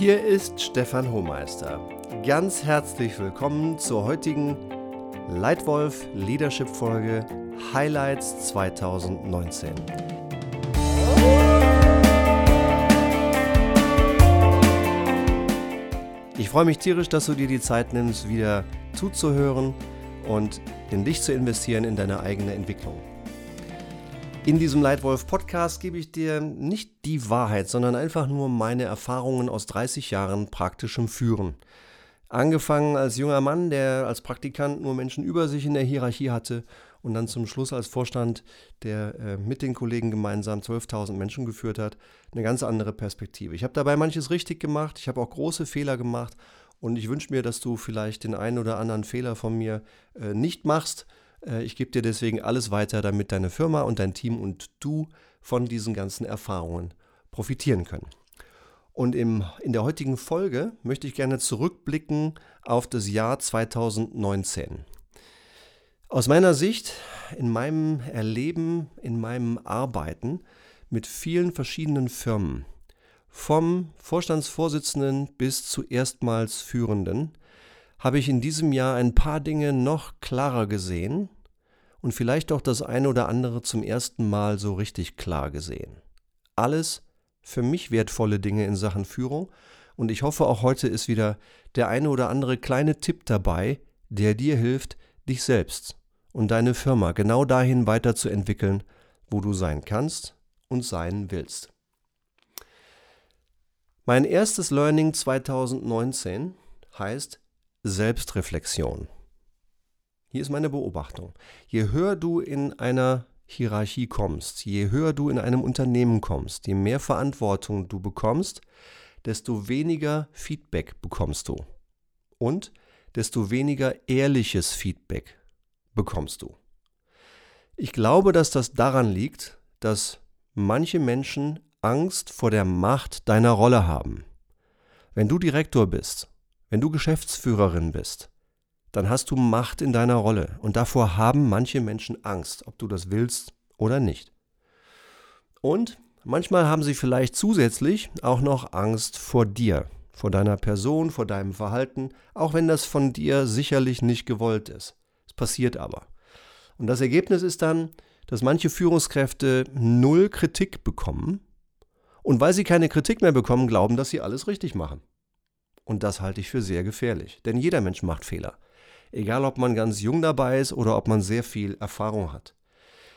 Hier ist Stefan Hohmeister. Ganz herzlich willkommen zur heutigen Leitwolf Leadership Folge Highlights 2019. Ich freue mich tierisch, dass du dir die Zeit nimmst, wieder zuzuhören und in dich zu investieren in deine eigene Entwicklung. In diesem Leitwolf Podcast gebe ich dir nicht die Wahrheit, sondern einfach nur meine Erfahrungen aus 30 Jahren praktischem Führen. Angefangen als junger Mann, der als Praktikant nur Menschen über sich in der Hierarchie hatte und dann zum Schluss als Vorstand, der äh, mit den Kollegen gemeinsam 12.000 Menschen geführt hat, eine ganz andere Perspektive. Ich habe dabei manches richtig gemacht, ich habe auch große Fehler gemacht und ich wünsche mir, dass du vielleicht den einen oder anderen Fehler von mir äh, nicht machst ich gebe dir deswegen alles weiter, damit deine Firma und dein Team und du von diesen ganzen Erfahrungen profitieren können. Und im, in der heutigen Folge möchte ich gerne zurückblicken auf das Jahr 2019. Aus meiner Sicht, in meinem Erleben, in meinem Arbeiten mit vielen verschiedenen Firmen, vom Vorstandsvorsitzenden bis zu erstmals Führenden, habe ich in diesem Jahr ein paar Dinge noch klarer gesehen und vielleicht auch das eine oder andere zum ersten Mal so richtig klar gesehen. Alles für mich wertvolle Dinge in Sachen Führung und ich hoffe auch heute ist wieder der eine oder andere kleine Tipp dabei, der dir hilft, dich selbst und deine Firma genau dahin weiterzuentwickeln, wo du sein kannst und sein willst. Mein erstes Learning 2019 heißt Selbstreflexion. Hier ist meine Beobachtung. Je höher du in einer Hierarchie kommst, je höher du in einem Unternehmen kommst, je mehr Verantwortung du bekommst, desto weniger Feedback bekommst du. Und desto weniger ehrliches Feedback bekommst du. Ich glaube, dass das daran liegt, dass manche Menschen Angst vor der Macht deiner Rolle haben. Wenn du Direktor bist wenn du Geschäftsführerin bist, dann hast du Macht in deiner Rolle und davor haben manche Menschen Angst, ob du das willst oder nicht. Und manchmal haben sie vielleicht zusätzlich auch noch Angst vor dir, vor deiner Person, vor deinem Verhalten, auch wenn das von dir sicherlich nicht gewollt ist. Es passiert aber. Und das Ergebnis ist dann, dass manche Führungskräfte null Kritik bekommen und weil sie keine Kritik mehr bekommen, glauben, dass sie alles richtig machen. Und das halte ich für sehr gefährlich, denn jeder Mensch macht Fehler. Egal, ob man ganz jung dabei ist oder ob man sehr viel Erfahrung hat.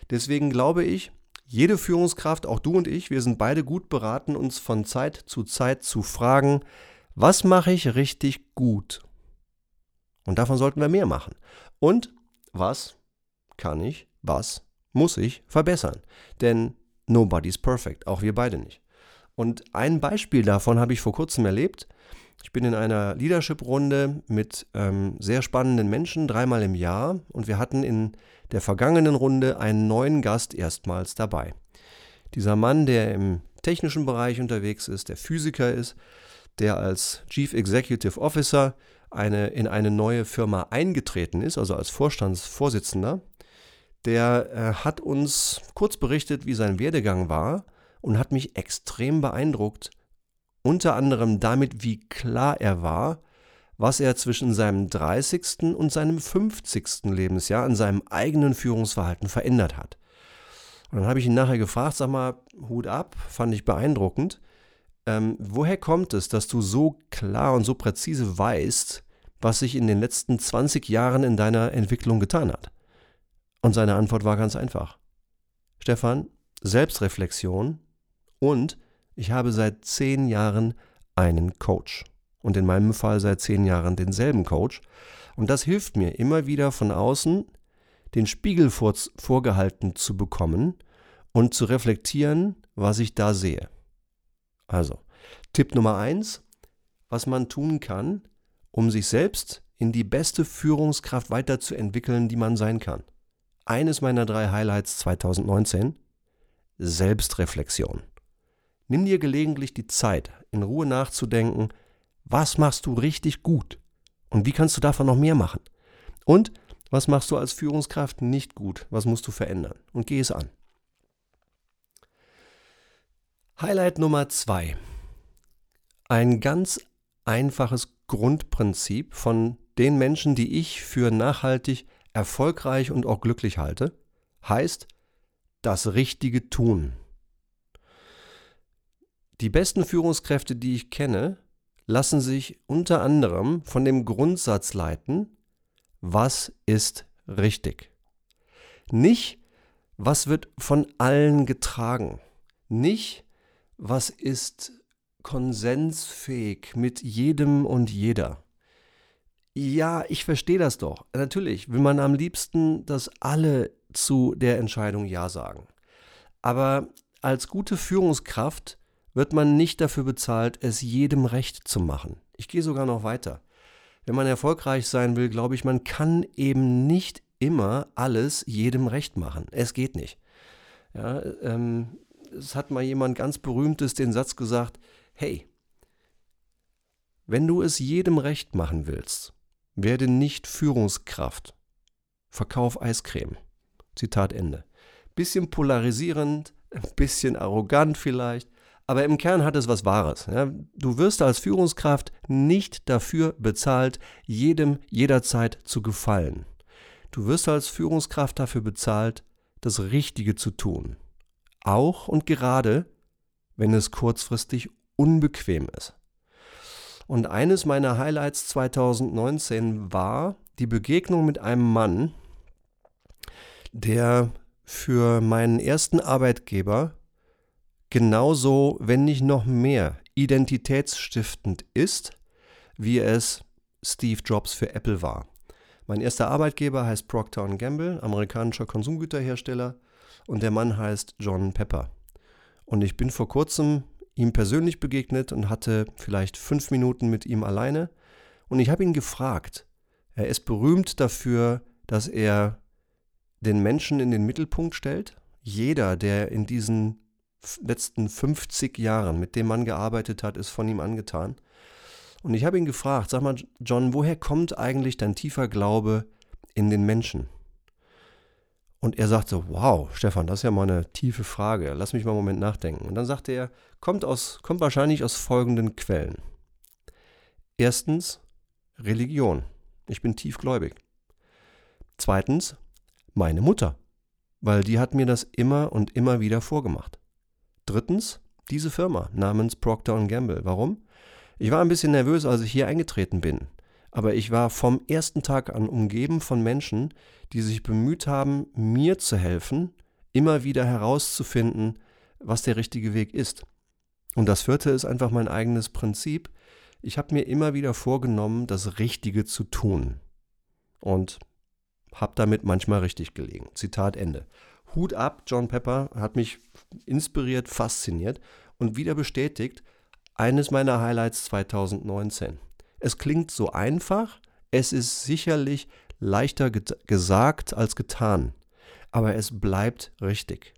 Deswegen glaube ich, jede Führungskraft, auch du und ich, wir sind beide gut beraten, uns von Zeit zu Zeit zu fragen, was mache ich richtig gut? Und davon sollten wir mehr machen. Und was kann ich, was muss ich verbessern? Denn nobody's perfect, auch wir beide nicht. Und ein Beispiel davon habe ich vor kurzem erlebt. Ich bin in einer Leadership-Runde mit ähm, sehr spannenden Menschen dreimal im Jahr und wir hatten in der vergangenen Runde einen neuen Gast erstmals dabei. Dieser Mann, der im technischen Bereich unterwegs ist, der Physiker ist, der als Chief Executive Officer eine, in eine neue Firma eingetreten ist, also als Vorstandsvorsitzender, der äh, hat uns kurz berichtet, wie sein Werdegang war und hat mich extrem beeindruckt, unter anderem damit, wie klar er war, was er zwischen seinem 30. und seinem 50. Lebensjahr an seinem eigenen Führungsverhalten verändert hat. Und dann habe ich ihn nachher gefragt, sag mal, Hut ab, fand ich beeindruckend. Ähm, woher kommt es, dass du so klar und so präzise weißt, was sich in den letzten 20 Jahren in deiner Entwicklung getan hat? Und seine Antwort war ganz einfach. Stefan, Selbstreflexion und ich habe seit zehn Jahren einen Coach. Und in meinem Fall seit zehn Jahren denselben Coach. Und das hilft mir immer wieder von außen, den Spiegel vor, vorgehalten zu bekommen und zu reflektieren, was ich da sehe. Also, Tipp Nummer eins, was man tun kann, um sich selbst in die beste Führungskraft weiterzuentwickeln, die man sein kann. Eines meiner drei Highlights 2019, Selbstreflexion. Nimm dir gelegentlich die Zeit, in Ruhe nachzudenken, was machst du richtig gut und wie kannst du davon noch mehr machen? Und was machst du als Führungskraft nicht gut? Was musst du verändern? Und geh es an. Highlight Nummer zwei. ein ganz einfaches Grundprinzip von den Menschen, die ich für nachhaltig, erfolgreich und auch glücklich halte, heißt das Richtige tun. Die besten Führungskräfte, die ich kenne, lassen sich unter anderem von dem Grundsatz leiten, was ist richtig. Nicht, was wird von allen getragen. Nicht, was ist konsensfähig mit jedem und jeder. Ja, ich verstehe das doch. Natürlich will man am liebsten, dass alle zu der Entscheidung Ja sagen. Aber als gute Führungskraft wird man nicht dafür bezahlt, es jedem recht zu machen. Ich gehe sogar noch weiter. Wenn man erfolgreich sein will, glaube ich, man kann eben nicht immer alles jedem recht machen. Es geht nicht. Ja, ähm, es hat mal jemand ganz berühmtes den Satz gesagt, hey, wenn du es jedem recht machen willst, werde nicht Führungskraft. Verkauf Eiscreme. Zitat Ende. Bisschen polarisierend, ein bisschen arrogant vielleicht, aber im Kern hat es was Wahres. Ja? Du wirst als Führungskraft nicht dafür bezahlt, jedem jederzeit zu gefallen. Du wirst als Führungskraft dafür bezahlt, das Richtige zu tun. Auch und gerade, wenn es kurzfristig unbequem ist. Und eines meiner Highlights 2019 war die Begegnung mit einem Mann, der für meinen ersten Arbeitgeber genauso, wenn nicht noch mehr, identitätsstiftend ist, wie es Steve Jobs für Apple war. Mein erster Arbeitgeber heißt Procter Gamble, amerikanischer Konsumgüterhersteller, und der Mann heißt John Pepper. Und ich bin vor kurzem ihm persönlich begegnet und hatte vielleicht fünf Minuten mit ihm alleine. Und ich habe ihn gefragt. Er ist berühmt dafür, dass er den Menschen in den Mittelpunkt stellt. Jeder, der in diesen letzten 50 Jahren mit dem Mann gearbeitet hat, ist von ihm angetan. Und ich habe ihn gefragt, sag mal, John, woher kommt eigentlich dein tiefer Glaube in den Menschen? Und er sagte, wow, Stefan, das ist ja mal eine tiefe Frage. Lass mich mal einen Moment nachdenken. Und dann sagte er, kommt, aus, kommt wahrscheinlich aus folgenden Quellen. Erstens, Religion. Ich bin tiefgläubig. Zweitens, meine Mutter, weil die hat mir das immer und immer wieder vorgemacht. Drittens, diese Firma namens Procter Gamble. Warum? Ich war ein bisschen nervös, als ich hier eingetreten bin aber ich war vom ersten Tag an umgeben von Menschen, die sich bemüht haben, mir zu helfen, immer wieder herauszufinden, was der richtige Weg ist. Und das vierte ist einfach mein eigenes Prinzip. Ich habe mir immer wieder vorgenommen, das Richtige zu tun. Und habe damit manchmal richtig gelegen. Zitat Ende. Hut ab, John Pepper hat mich inspiriert, fasziniert und wieder bestätigt, eines meiner Highlights 2019. Es klingt so einfach, es ist sicherlich leichter gesagt als getan, aber es bleibt richtig.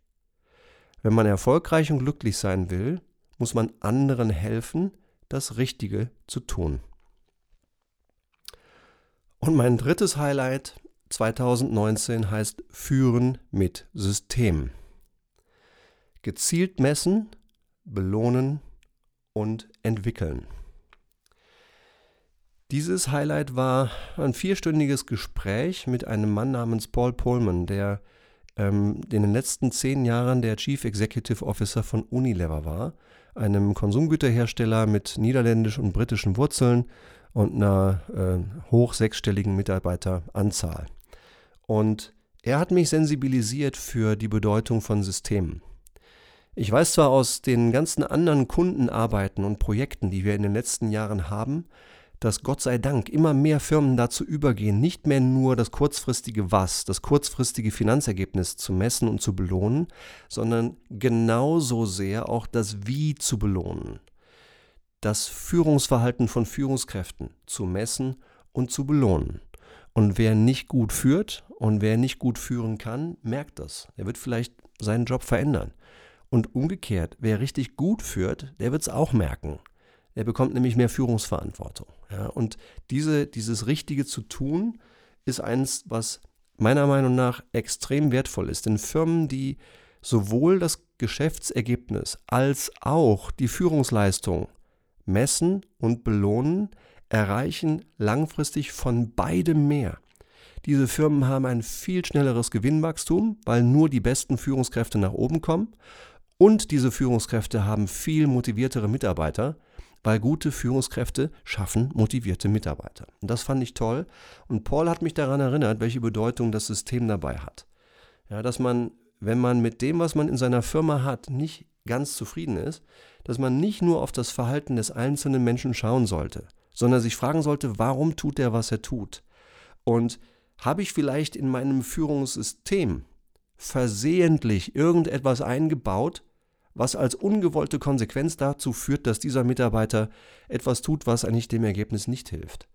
Wenn man erfolgreich und glücklich sein will, muss man anderen helfen, das Richtige zu tun. Und mein drittes Highlight 2019 heißt Führen mit System. Gezielt messen, belohnen und entwickeln. Dieses Highlight war ein vierstündiges Gespräch mit einem Mann namens Paul Pullman, der ähm, in den letzten zehn Jahren der Chief Executive Officer von Unilever war, einem Konsumgüterhersteller mit niederländischen und britischen Wurzeln und einer äh, hoch sechsstelligen Mitarbeiteranzahl. Und er hat mich sensibilisiert für die Bedeutung von Systemen. Ich weiß zwar aus den ganzen anderen Kundenarbeiten und Projekten, die wir in den letzten Jahren haben, dass Gott sei Dank immer mehr Firmen dazu übergehen, nicht mehr nur das kurzfristige Was, das kurzfristige Finanzergebnis zu messen und zu belohnen, sondern genauso sehr auch das Wie zu belohnen. Das Führungsverhalten von Führungskräften zu messen und zu belohnen. Und wer nicht gut führt und wer nicht gut führen kann, merkt das. Er wird vielleicht seinen Job verändern. Und umgekehrt, wer richtig gut führt, der wird es auch merken. Er bekommt nämlich mehr Führungsverantwortung. Ja, und diese, dieses Richtige zu tun, ist eins, was meiner Meinung nach extrem wertvoll ist. Denn Firmen, die sowohl das Geschäftsergebnis als auch die Führungsleistung messen und belohnen, erreichen langfristig von beidem mehr. Diese Firmen haben ein viel schnelleres Gewinnwachstum, weil nur die besten Führungskräfte nach oben kommen. Und diese Führungskräfte haben viel motiviertere Mitarbeiter, weil gute Führungskräfte schaffen motivierte Mitarbeiter. Und das fand ich toll. Und Paul hat mich daran erinnert, welche Bedeutung das System dabei hat. Ja, dass man, wenn man mit dem, was man in seiner Firma hat, nicht ganz zufrieden ist, dass man nicht nur auf das Verhalten des einzelnen Menschen schauen sollte, sondern sich fragen sollte, warum tut er, was er tut? Und habe ich vielleicht in meinem Führungssystem versehentlich irgendetwas eingebaut, was als ungewollte Konsequenz dazu führt, dass dieser Mitarbeiter etwas tut, was eigentlich dem Ergebnis nicht hilft?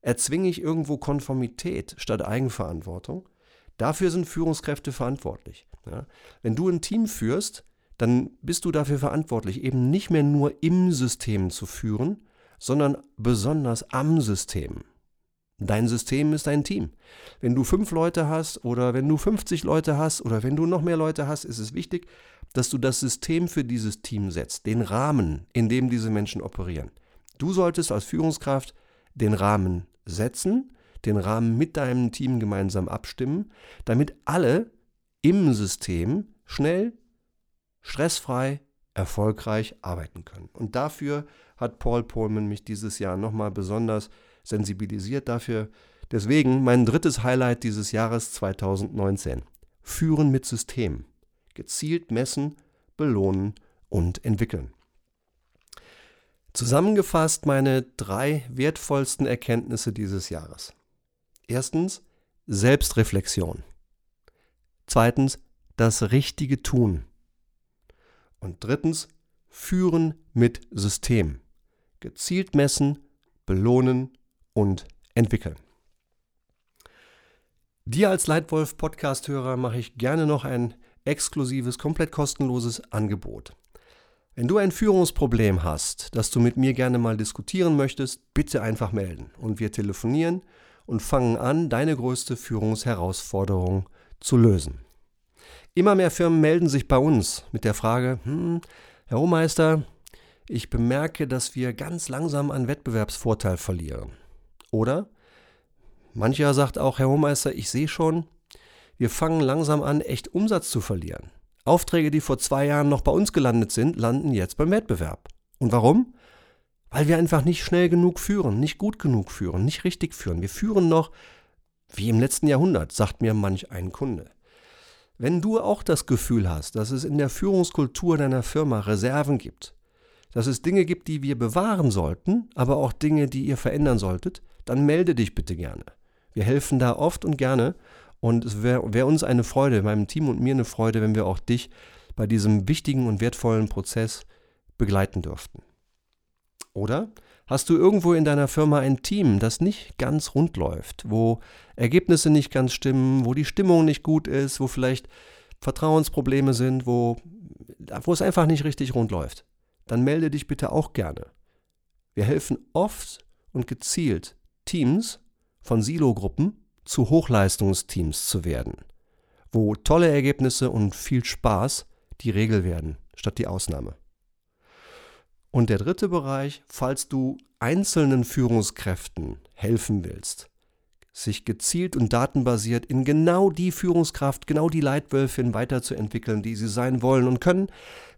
Erzwinge ich irgendwo Konformität statt Eigenverantwortung? Dafür sind Führungskräfte verantwortlich. Ja? Wenn du ein Team führst, dann bist du dafür verantwortlich, eben nicht mehr nur im System zu führen, sondern besonders am System. Dein System ist dein Team. Wenn du fünf Leute hast oder wenn du 50 Leute hast oder wenn du noch mehr Leute hast, ist es wichtig, dass du das System für dieses Team setzt, den Rahmen, in dem diese Menschen operieren. Du solltest als Führungskraft den Rahmen setzen, den Rahmen mit deinem Team gemeinsam abstimmen, damit alle im System schnell, stressfrei, erfolgreich arbeiten können. Und dafür hat Paul Pullman mich dieses Jahr nochmal besonders sensibilisiert dafür. Deswegen mein drittes Highlight dieses Jahres 2019. Führen mit System. Gezielt messen, belohnen und entwickeln. Zusammengefasst meine drei wertvollsten Erkenntnisse dieses Jahres. Erstens Selbstreflexion. Zweitens das richtige Tun. Und drittens Führen mit System. Gezielt messen, belohnen und entwickeln. Dir als Leitwolf Podcast-Hörer mache ich gerne noch ein exklusives, komplett kostenloses Angebot. Wenn du ein Führungsproblem hast, das du mit mir gerne mal diskutieren möchtest, bitte einfach melden und wir telefonieren und fangen an, deine größte Führungsherausforderung zu lösen. Immer mehr Firmen melden sich bei uns mit der Frage, hm, Herr Hohmeister, ich bemerke, dass wir ganz langsam an Wettbewerbsvorteil verlieren. Oder mancher sagt auch, Herr Hohmeister, ich sehe schon, wir fangen langsam an, echt Umsatz zu verlieren. Aufträge, die vor zwei Jahren noch bei uns gelandet sind, landen jetzt beim Wettbewerb. Und warum? Weil wir einfach nicht schnell genug führen, nicht gut genug führen, nicht richtig führen. Wir führen noch wie im letzten Jahrhundert, sagt mir manch ein Kunde. Wenn du auch das Gefühl hast, dass es in der Führungskultur deiner Firma Reserven gibt, dass es Dinge gibt, die wir bewahren sollten, aber auch Dinge, die ihr verändern solltet, dann melde dich bitte gerne. Wir helfen da oft und gerne und es wäre wär uns eine Freude, meinem Team und mir eine Freude, wenn wir auch dich bei diesem wichtigen und wertvollen Prozess begleiten dürften. Oder hast du irgendwo in deiner Firma ein Team, das nicht ganz rund läuft, wo Ergebnisse nicht ganz stimmen, wo die Stimmung nicht gut ist, wo vielleicht Vertrauensprobleme sind, wo, wo es einfach nicht richtig rund läuft? Dann melde dich bitte auch gerne. Wir helfen oft und gezielt Teams von Silo-Gruppen zu Hochleistungsteams zu werden, wo tolle Ergebnisse und viel Spaß die Regel werden, statt die Ausnahme. Und der dritte Bereich, falls du einzelnen Führungskräften helfen willst, sich gezielt und datenbasiert in genau die Führungskraft, genau die Leitwölfin weiterzuentwickeln, die sie sein wollen und können,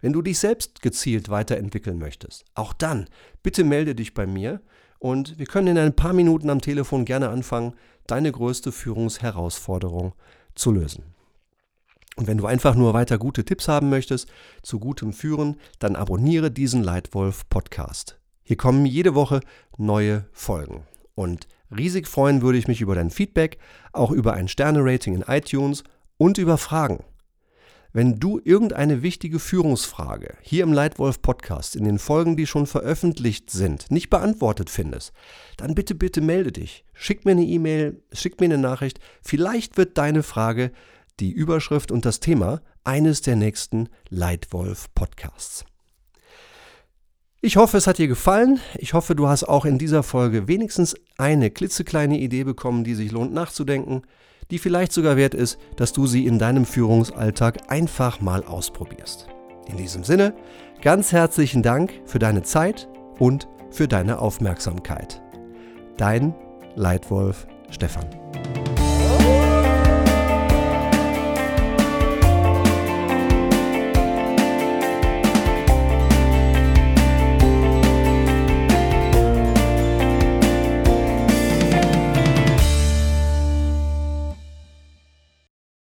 wenn du dich selbst gezielt weiterentwickeln möchtest. Auch dann, bitte melde dich bei mir und wir können in ein paar Minuten am Telefon gerne anfangen, deine größte Führungsherausforderung zu lösen. Und wenn du einfach nur weiter gute Tipps haben möchtest zu gutem Führen, dann abonniere diesen Leitwolf Podcast. Hier kommen jede Woche neue Folgen. Und riesig freuen würde ich mich über dein Feedback, auch über ein Sterne-Rating in iTunes und über Fragen. Wenn du irgendeine wichtige Führungsfrage hier im Leitwolf Podcast in den Folgen, die schon veröffentlicht sind, nicht beantwortet findest, dann bitte, bitte melde dich. Schick mir eine E-Mail, schick mir eine Nachricht. Vielleicht wird deine Frage die Überschrift und das Thema eines der nächsten Leitwolf Podcasts. Ich hoffe, es hat dir gefallen. Ich hoffe, du hast auch in dieser Folge wenigstens eine klitzekleine Idee bekommen, die sich lohnt nachzudenken die vielleicht sogar wert ist, dass du sie in deinem Führungsalltag einfach mal ausprobierst. In diesem Sinne, ganz herzlichen Dank für deine Zeit, und für deine Aufmerksamkeit. Dein Leitwolf Stefan.